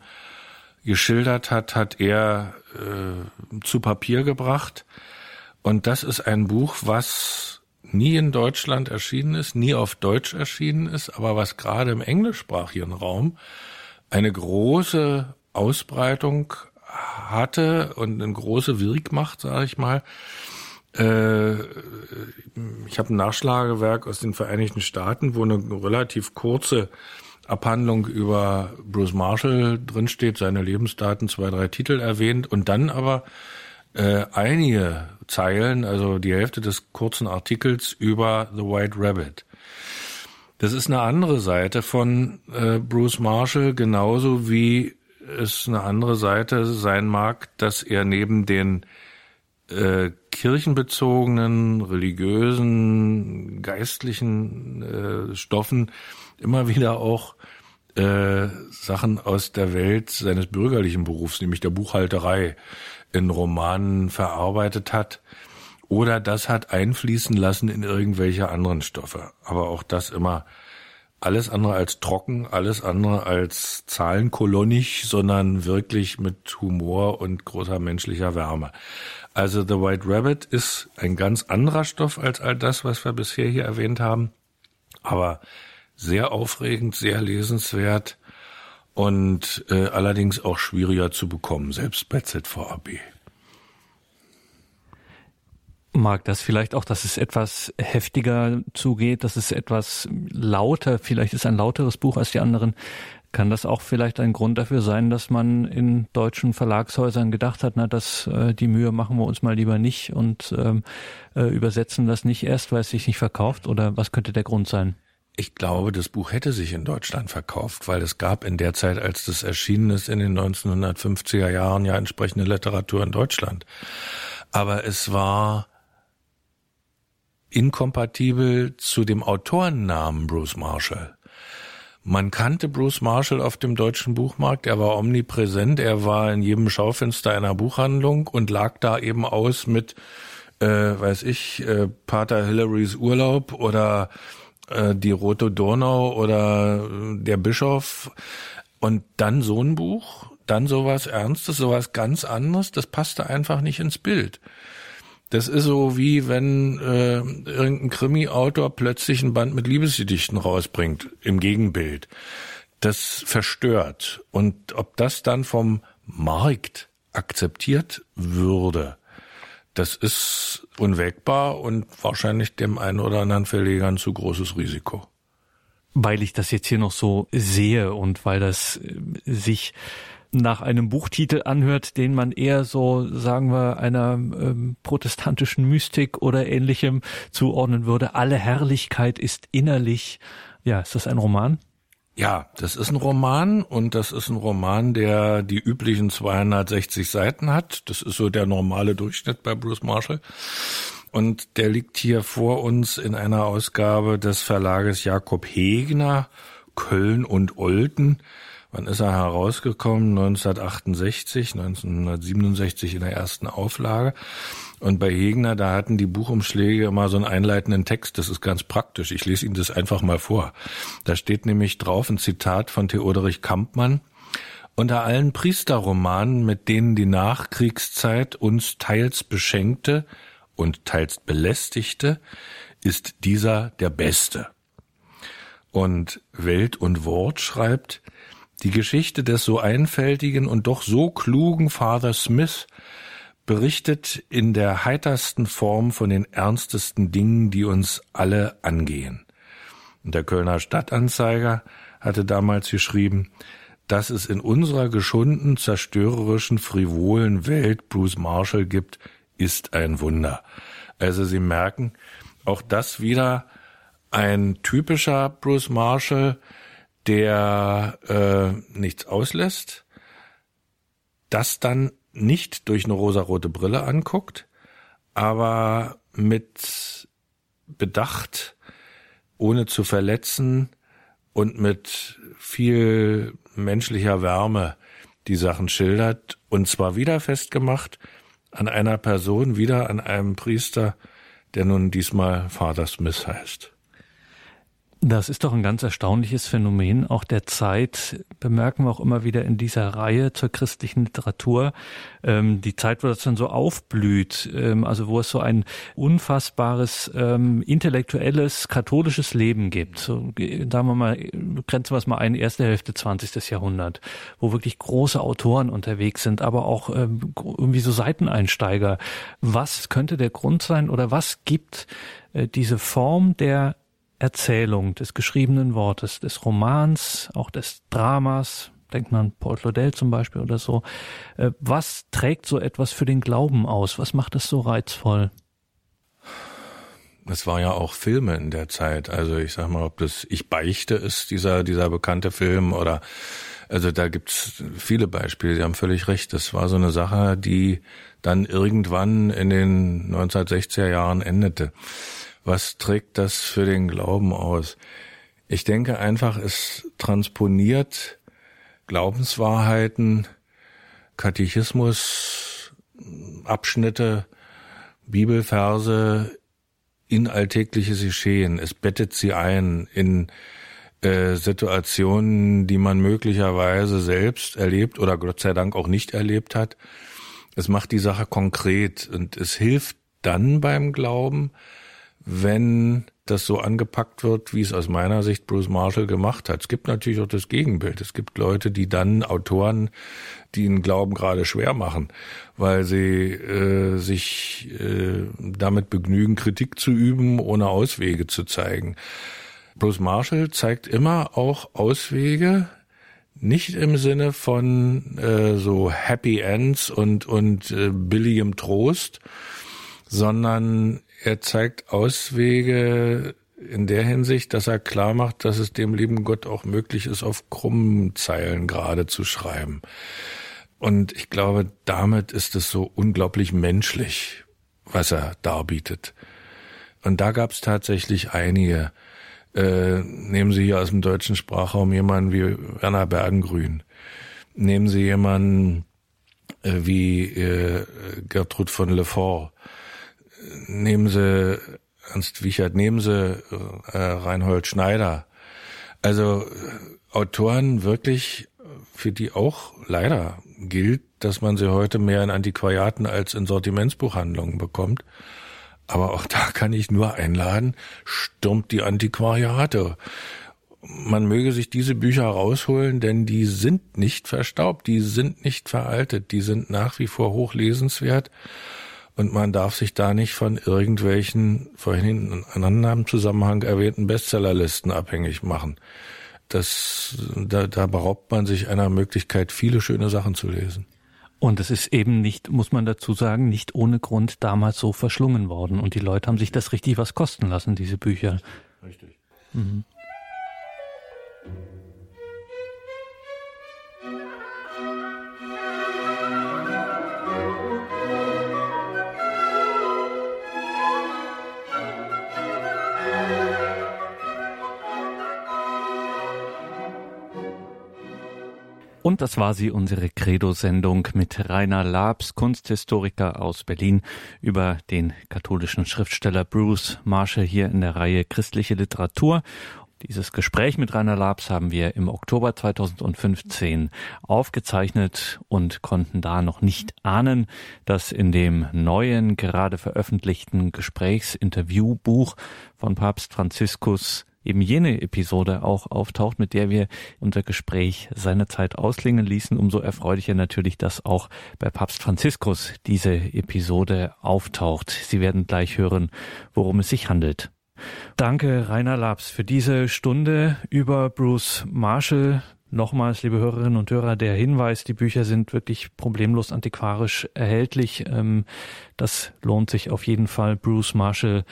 geschildert hat, hat er äh, zu Papier gebracht. Und das ist ein Buch, was nie in Deutschland erschienen ist, nie auf Deutsch erschienen ist, aber was gerade im englischsprachigen Raum eine große Ausbreitung hatte und eine große Wirkmacht, sage ich mal. Äh, ich habe ein Nachschlagewerk aus den Vereinigten Staaten, wo eine relativ kurze Abhandlung über Bruce Marshall drinsteht, seine Lebensdaten, zwei, drei Titel erwähnt und dann aber äh, einige Zeilen, also die Hälfte des kurzen Artikels über The White Rabbit. Das ist eine andere Seite von äh, Bruce Marshall, genauso wie es eine andere Seite sein mag, dass er neben den äh, kirchenbezogenen, religiösen, geistlichen äh, Stoffen immer wieder auch äh, Sachen aus der Welt seines bürgerlichen Berufs, nämlich der Buchhalterei, in Romanen verarbeitet hat oder das hat einfließen lassen in irgendwelche anderen Stoffe. Aber auch das immer alles andere als trocken, alles andere als zahlenkolonnig, sondern wirklich mit Humor und großer menschlicher Wärme. Also The White Rabbit ist ein ganz anderer Stoff als all das, was wir bisher hier erwähnt haben. Aber sehr aufregend, sehr lesenswert und äh, allerdings auch schwieriger zu bekommen, selbst bei ZVAB. Mag das vielleicht auch, dass es etwas heftiger zugeht, dass es etwas lauter, vielleicht ist ein lauteres Buch als die anderen. Kann das auch vielleicht ein Grund dafür sein, dass man in deutschen Verlagshäusern gedacht hat, na, das, äh, die Mühe machen wir uns mal lieber nicht und ähm, äh, übersetzen das nicht erst, weil es sich nicht verkauft? Oder was könnte der Grund sein? Ich glaube, das Buch hätte sich in Deutschland verkauft, weil es gab in der Zeit, als das erschienen ist, in den 1950er Jahren ja entsprechende Literatur in Deutschland. Aber es war inkompatibel zu dem Autorennamen Bruce Marshall. Man kannte Bruce Marshall auf dem deutschen Buchmarkt, er war omnipräsent, er war in jedem Schaufenster einer Buchhandlung und lag da eben aus mit, äh, weiß ich, äh, Pater Hillarys Urlaub oder äh, die Rote Donau oder äh, der Bischof. Und dann so ein Buch, dann sowas Ernstes, sowas ganz anderes, das passte einfach nicht ins Bild. Das ist so wie wenn äh, irgendein Krimi-Autor plötzlich ein Band mit Liebesgedichten rausbringt im Gegenbild. Das verstört. Und ob das dann vom Markt akzeptiert würde, das ist unwägbar und wahrscheinlich dem einen oder anderen Verleger ein zu großes Risiko. Weil ich das jetzt hier noch so sehe und weil das äh, sich nach einem Buchtitel anhört, den man eher so, sagen wir, einer ähm, protestantischen Mystik oder ähnlichem zuordnen würde. Alle Herrlichkeit ist innerlich. Ja, ist das ein Roman? Ja, das ist ein Roman und das ist ein Roman, der die üblichen 260 Seiten hat. Das ist so der normale Durchschnitt bei Bruce Marshall. Und der liegt hier vor uns in einer Ausgabe des Verlages Jakob Hegner, Köln und Olten. Wann ist er herausgekommen? 1968, 1967 in der ersten Auflage. Und bei Hegner, da hatten die Buchumschläge immer so einen einleitenden Text. Das ist ganz praktisch. Ich lese Ihnen das einfach mal vor. Da steht nämlich drauf ein Zitat von Theoderich Kampmann. Unter allen Priesterromanen, mit denen die Nachkriegszeit uns teils beschenkte und teils belästigte, ist dieser der beste. Und Welt und Wort schreibt, die Geschichte des so einfältigen und doch so klugen Father Smith berichtet in der heitersten Form von den ernstesten Dingen, die uns alle angehen. Und der Kölner Stadtanzeiger hatte damals geschrieben, dass es in unserer geschunden, zerstörerischen, frivolen Welt Bruce Marshall gibt, ist ein Wunder. Also Sie merken, auch das wieder ein typischer Bruce Marshall, der äh, nichts auslässt, das dann nicht durch eine rosarote Brille anguckt, aber mit Bedacht, ohne zu verletzen und mit viel menschlicher Wärme die Sachen schildert und zwar wieder festgemacht an einer Person, wieder an einem Priester, der nun diesmal Vater Smith heißt. Das ist doch ein ganz erstaunliches Phänomen auch der Zeit, bemerken wir auch immer wieder in dieser Reihe zur christlichen Literatur. Ähm, die Zeit, wo das dann so aufblüht, ähm, also wo es so ein unfassbares ähm, intellektuelles katholisches Leben gibt. So, sagen wir mal, grenzen wir es mal ein, erste Hälfte 20. Jahrhundert, wo wirklich große Autoren unterwegs sind, aber auch ähm, irgendwie so Seiteneinsteiger. Was könnte der Grund sein oder was gibt äh, diese Form der Erzählung, des geschriebenen Wortes, des Romans, auch des Dramas, denkt man Paul Claudel zum Beispiel oder so. Äh, was trägt so etwas für den Glauben aus? Was macht es so reizvoll? Es war ja auch Filme in der Zeit. Also ich sag mal, ob das Ich beichte ist, dieser, dieser bekannte Film oder also da gibt's viele Beispiele, Sie haben völlig recht. Das war so eine Sache, die dann irgendwann in den 1960er Jahren endete was trägt das für den Glauben aus? Ich denke einfach, es transponiert Glaubenswahrheiten, Katechismus, Abschnitte, Bibelverse in alltägliches Geschehen. Es bettet sie ein in äh, Situationen, die man möglicherweise selbst erlebt oder Gott sei Dank auch nicht erlebt hat. Es macht die Sache konkret und es hilft dann beim Glauben, wenn das so angepackt wird, wie es aus meiner Sicht Bruce Marshall gemacht hat. Es gibt natürlich auch das Gegenbild. Es gibt Leute, die dann Autoren, die einen Glauben gerade schwer machen, weil sie äh, sich äh, damit begnügen, Kritik zu üben, ohne Auswege zu zeigen. Bruce Marshall zeigt immer auch Auswege, nicht im Sinne von äh, so Happy Ends und und äh, billigem Trost, sondern er zeigt Auswege in der Hinsicht, dass er klar macht, dass es dem lieben Gott auch möglich ist, auf krummen Zeilen gerade zu schreiben. Und ich glaube, damit ist es so unglaublich menschlich, was er darbietet. Und da gab es tatsächlich einige. Äh, nehmen Sie hier aus dem deutschen Sprachraum jemanden wie Werner Bergengrün. Nehmen Sie jemanden äh, wie äh, Gertrud von Lefort nehmen Sie Ernst Wiechert, nehmen Sie äh, Reinhold Schneider. Also äh, Autoren wirklich, für die auch leider gilt, dass man sie heute mehr in Antiquariaten als in Sortimentsbuchhandlungen bekommt. Aber auch da kann ich nur einladen, stürmt die Antiquariate. Man möge sich diese Bücher rausholen, denn die sind nicht verstaubt, die sind nicht veraltet, die sind nach wie vor hochlesenswert und man darf sich da nicht von irgendwelchen vorhin in einem anderen Zusammenhang erwähnten Bestsellerlisten abhängig machen. Das, da, da beraubt man sich einer Möglichkeit, viele schöne Sachen zu lesen. Und es ist eben nicht, muss man dazu sagen, nicht ohne Grund damals so verschlungen worden. Und die Leute haben sich das richtig was kosten lassen, diese Bücher. Richtig. Mhm. Und das war sie, unsere Credo-Sendung mit Rainer Labs, Kunsthistoriker aus Berlin, über den katholischen Schriftsteller Bruce Marshall hier in der Reihe Christliche Literatur. Dieses Gespräch mit Rainer Labs haben wir im Oktober 2015 aufgezeichnet und konnten da noch nicht ahnen, dass in dem neuen, gerade veröffentlichten Gesprächsinterviewbuch von Papst Franziskus eben jene Episode auch auftaucht, mit der wir unser Gespräch seinerzeit ausklingen ließen. Umso erfreulicher natürlich, dass auch bei Papst Franziskus diese Episode auftaucht. Sie werden gleich hören, worum es sich handelt. Danke, Rainer Labs, für diese Stunde über Bruce Marshall. Nochmals, liebe Hörerinnen und Hörer, der Hinweis, die Bücher sind wirklich problemlos antiquarisch erhältlich. Ähm, das lohnt sich auf jeden Fall. Bruce Marshall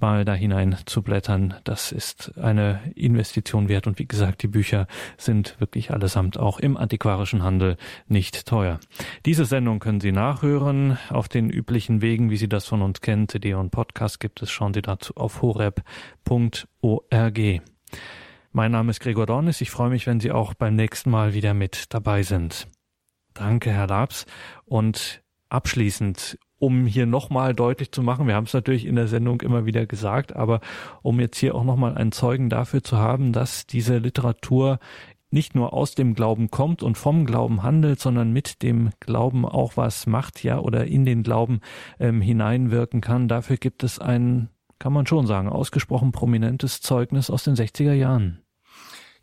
mal da hinein zu blättern. Das ist eine Investition wert. Und wie gesagt, die Bücher sind wirklich allesamt auch im antiquarischen Handel nicht teuer. Diese Sendung können Sie nachhören auf den üblichen Wegen, wie Sie das von uns kennen. CD und Podcast gibt es. Schauen Sie dazu auf horeb.org. Mein Name ist Gregor Dornis. Ich freue mich, wenn Sie auch beim nächsten Mal wieder mit dabei sind. Danke, Herr Labs. Und abschließend um hier nochmal deutlich zu machen, wir haben es natürlich in der Sendung immer wieder gesagt, aber um jetzt hier auch nochmal einen Zeugen dafür zu haben, dass diese Literatur nicht nur aus dem Glauben kommt und vom Glauben handelt, sondern mit dem Glauben auch was macht, ja, oder in den Glauben ähm, hineinwirken kann. Dafür gibt es ein, kann man schon sagen, ausgesprochen prominentes Zeugnis aus den 60er Jahren.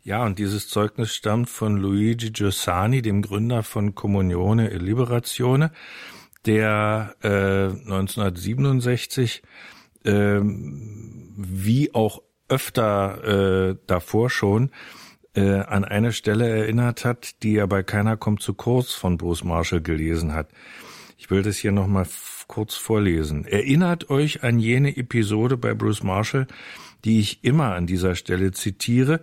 Ja, und dieses Zeugnis stammt von Luigi Giussani, dem Gründer von Comunione e Liberazione der äh, 1967 äh, wie auch öfter äh, davor schon äh, an eine Stelle erinnert hat, die er bei Keiner kommt zu kurz von Bruce Marshall gelesen hat. Ich will das hier nochmal kurz vorlesen. Erinnert euch an jene Episode bei Bruce Marshall, die ich immer an dieser Stelle zitiere.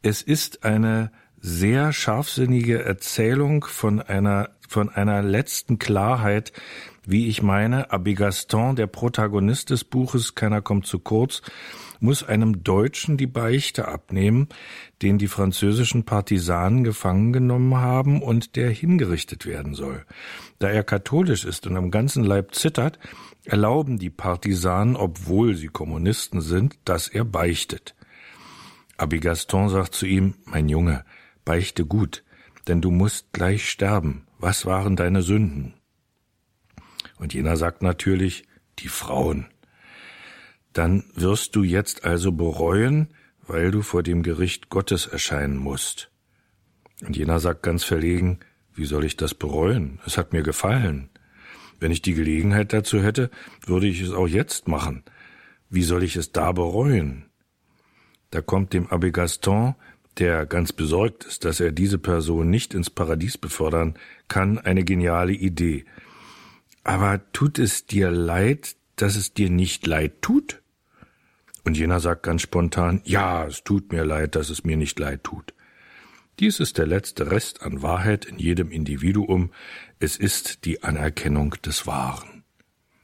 Es ist eine sehr scharfsinnige Erzählung von einer von einer letzten Klarheit, wie ich meine, Abbe Gaston, der Protagonist des Buches, keiner kommt zu kurz, muss einem Deutschen die Beichte abnehmen, den die französischen Partisanen gefangen genommen haben und der hingerichtet werden soll. Da er katholisch ist und am ganzen Leib zittert, erlauben die Partisanen, obwohl sie Kommunisten sind, dass er beichtet. Abbe Gaston sagt zu ihm, mein Junge, beichte gut, denn du musst gleich sterben was waren deine Sünden? Und jener sagt natürlich, die Frauen. Dann wirst du jetzt also bereuen, weil du vor dem Gericht Gottes erscheinen musst. Und jener sagt ganz verlegen, wie soll ich das bereuen? Es hat mir gefallen. Wenn ich die Gelegenheit dazu hätte, würde ich es auch jetzt machen. Wie soll ich es da bereuen? Da kommt dem Abbé Gaston der ganz besorgt ist, dass er diese Person nicht ins Paradies befördern kann, eine geniale Idee. Aber tut es dir leid, dass es dir nicht leid tut? Und jener sagt ganz spontan, ja, es tut mir leid, dass es mir nicht leid tut. Dies ist der letzte Rest an Wahrheit in jedem Individuum, es ist die Anerkennung des Wahren.